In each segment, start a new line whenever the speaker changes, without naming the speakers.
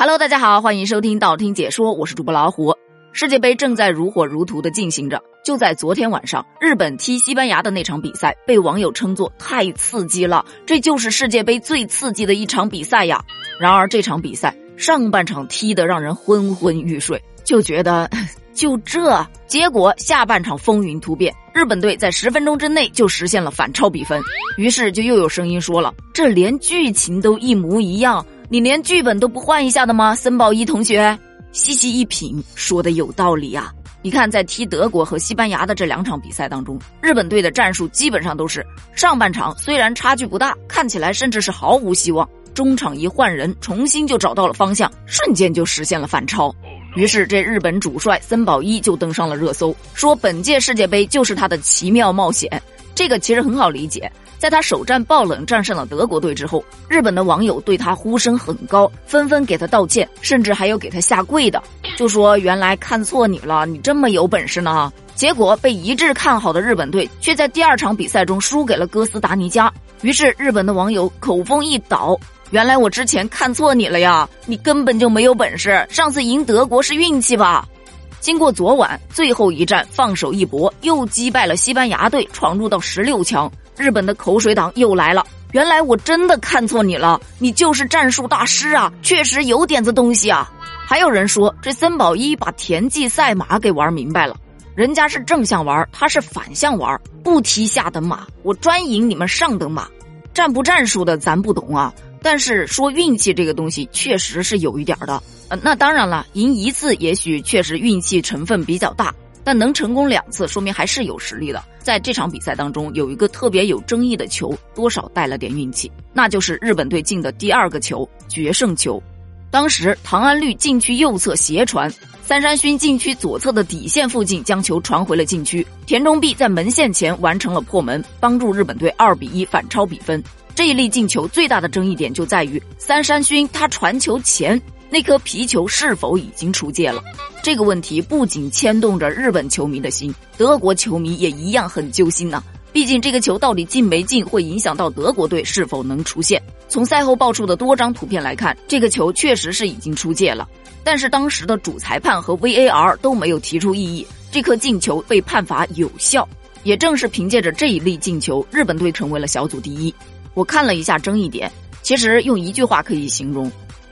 Hello，大家好，欢迎收听道听解说，我是主播老虎。世界杯正在如火如荼的进行着，就在昨天晚上，日本踢西班牙的那场比赛被网友称作太刺激了，这就是世界杯最刺激的一场比赛呀。然而这场比赛上半场踢得让人昏昏欲睡，就觉得 就这，结果下半场风云突变，日本队在十分钟之内就实现了反超比分，于是就又有声音说了，这连剧情都一模一样。你连剧本都不换一下的吗，森保一同学？细细一品，说的有道理呀。你看，在踢德国和西班牙的这两场比赛当中，日本队的战术基本上都是上半场虽然差距不大，看起来甚至是毫无希望，中场一换人，重新就找到了方向，瞬间就实现了反超。于是这日本主帅森保一就登上了热搜，说本届世界杯就是他的奇妙冒险。这个其实很好理解。在他首战爆冷战胜了德国队之后，日本的网友对他呼声很高，纷纷给他道歉，甚至还有给他下跪的，就说原来看错你了，你这么有本事呢。结果被一致看好的日本队却在第二场比赛中输给了哥斯达黎加，于是日本的网友口风一倒，原来我之前看错你了呀，你根本就没有本事，上次赢德国是运气吧。经过昨晚最后一战放手一搏，又击败了西班牙队，闯入到十六强。日本的口水党又来了，原来我真的看错你了，你就是战术大师啊，确实有点子东西啊。还有人说这森保一把田忌赛马给玩明白了，人家是正向玩，他是反向玩，不踢下等马，我专赢你们上等马。战不战术的咱不懂啊，但是说运气这个东西确实是有一点的。呃，那当然了，赢一次也许确实运气成分比较大。但能成功两次，说明还是有实力的。在这场比赛当中，有一个特别有争议的球，多少带了点运气，那就是日本队进的第二个球——决胜球。当时唐安绿禁区右侧斜传，三山勋禁区左侧的底线附近将球传回了禁区，田中碧在门线前完成了破门，帮助日本队二比一反超比分。这一粒进球最大的争议点就在于三山勋他传球前那颗皮球是否已经出界了。这个问题不仅牵动着日本球迷的心，德国球迷也一样很揪心呐。毕竟这个球到底进没进，会影响到德国队是否能出线。从赛后爆出的多张图片来看，这个球确实是已经出界了。但是当时的主裁判和 VAR 都没有提出异议，这颗进球被判罚有效。也正是凭借着这一粒进球，日本队成为了小组第一。我看了一下争议点，其实用一句话可以形容。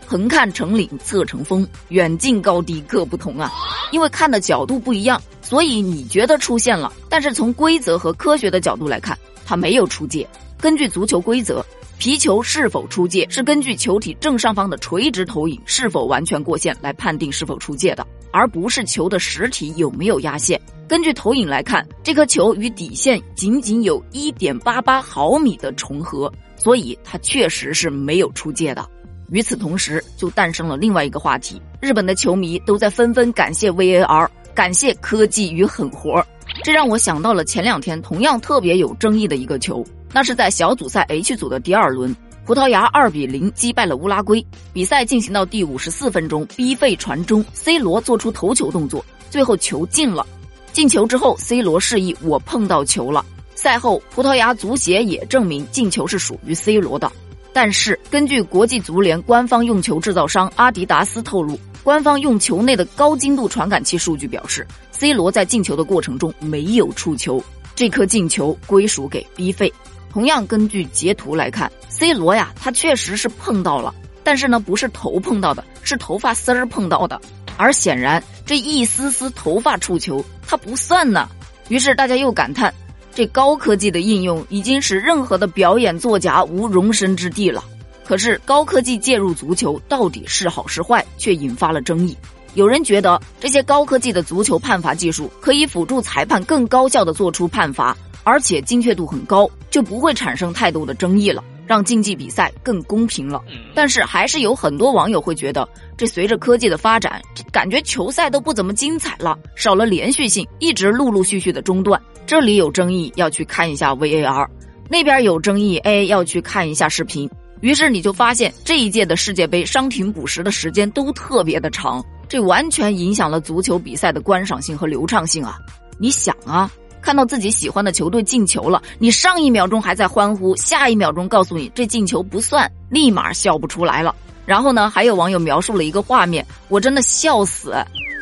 横看成岭侧成峰，远近高低各不同啊！因为看的角度不一样，所以你觉得出现了，但是从规则和科学的角度来看，它没有出界。根据足球规则，皮球是否出界是根据球体正上方的垂直投影是否完全过线来判定是否出界的，而不是球的实体有没有压线。根据投影来看，这颗球与底线仅仅有一点八八毫米的重合，所以它确实是没有出界的。与此同时，就诞生了另外一个话题：日本的球迷都在纷纷感谢 VAR，感谢科技与狠活。这让我想到了前两天同样特别有争议的一个球，那是在小组赛 H 组的第二轮，葡萄牙二比零击败了乌拉圭。比赛进行到第五十四分钟，逼费传中，C 罗做出头球动作，最后球进了。进球之后，C 罗示意我碰到球了。赛后，葡萄牙足协也证明进球是属于 C 罗的。但是，根据国际足联官方用球制造商阿迪达斯透露，官方用球内的高精度传感器数据表示，C 罗在进球的过程中没有触球，这颗进球归属给 B 费。同样，根据截图来看，C 罗呀，他确实是碰到了，但是呢，不是头碰到的，是头发丝儿碰到的。而显然，这一丝丝头发触球，它不算呢。于是大家又感叹。这高科技的应用已经使任何的表演作假无容身之地了。可是高科技介入足球到底是好是坏，却引发了争议。有人觉得这些高科技的足球判罚技术可以辅助裁判更高效的做出判罚，而且精确度很高，就不会产生太多的争议了，让竞技比赛更公平了。但是还是有很多网友会觉得，这随着科技的发展，感觉球赛都不怎么精彩了，少了连续性，一直陆陆续续的中断。这里有争议，要去看一下 VAR；那边有争议，哎，要去看一下视频。于是你就发现这一届的世界杯伤停补时的时间都特别的长，这完全影响了足球比赛的观赏性和流畅性啊！你想啊，看到自己喜欢的球队进球了，你上一秒钟还在欢呼，下一秒钟告诉你这进球不算，立马笑不出来了。然后呢，还有网友描述了一个画面，我真的笑死，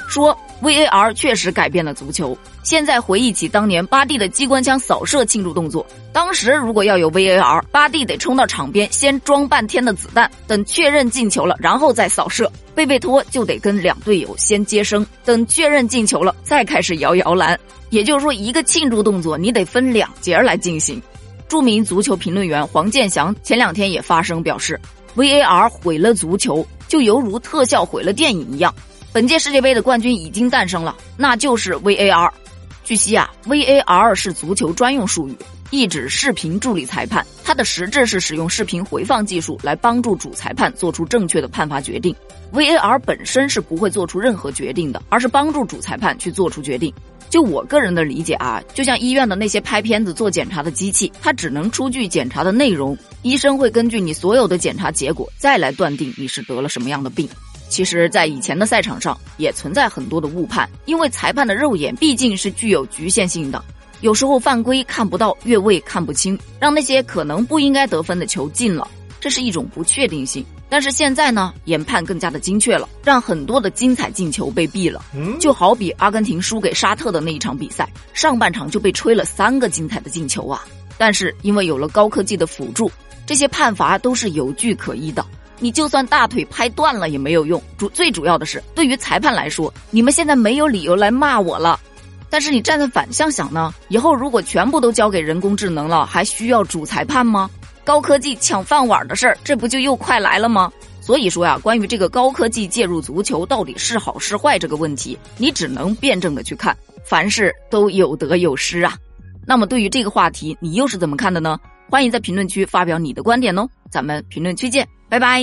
说 VAR 确实改变了足球。现在回忆起当年巴蒂的机关枪扫射庆祝动作，当时如果要有 VAR，巴蒂得冲到场边先装半天的子弹，等确认进球了，然后再扫射。贝贝托就得跟两队友先接生，等确认进球了，再开始摇摇篮。也就是说，一个庆祝动作你得分两节来进行。著名足球评论员黄健翔前两天也发声表示，VAR 毁了足球，就犹如特效毁了电影一样。本届世界杯的冠军已经诞生了，那就是 VAR。据悉啊，VAR 是足球专用术语，意指视频助理裁判。它的实质是使用视频回放技术来帮助主裁判做出正确的判罚决定。VAR 本身是不会做出任何决定的，而是帮助主裁判去做出决定。就我个人的理解啊，就像医院的那些拍片子做检查的机器，它只能出具检查的内容，医生会根据你所有的检查结果再来断定你是得了什么样的病。其实，在以前的赛场上也存在很多的误判，因为裁判的肉眼毕竟是具有局限性的，有时候犯规看不到，越位看不清，让那些可能不应该得分的球进了，这是一种不确定性。但是现在呢，研判更加的精确了，让很多的精彩进球被毙了。就好比阿根廷输给沙特的那一场比赛，上半场就被吹了三个精彩的进球啊！但是因为有了高科技的辅助，这些判罚都是有据可依的。你就算大腿拍断了也没有用，主最主要的是，对于裁判来说，你们现在没有理由来骂我了。但是你站在反向想呢？以后如果全部都交给人工智能了，还需要主裁判吗？高科技抢饭碗的事儿，这不就又快来了吗？所以说呀，关于这个高科技介入足球到底是好是坏这个问题，你只能辩证的去看，凡事都有得有失啊。那么对于这个话题，你又是怎么看的呢？欢迎在评论区发表你的观点哦，咱们评论区见。拜拜。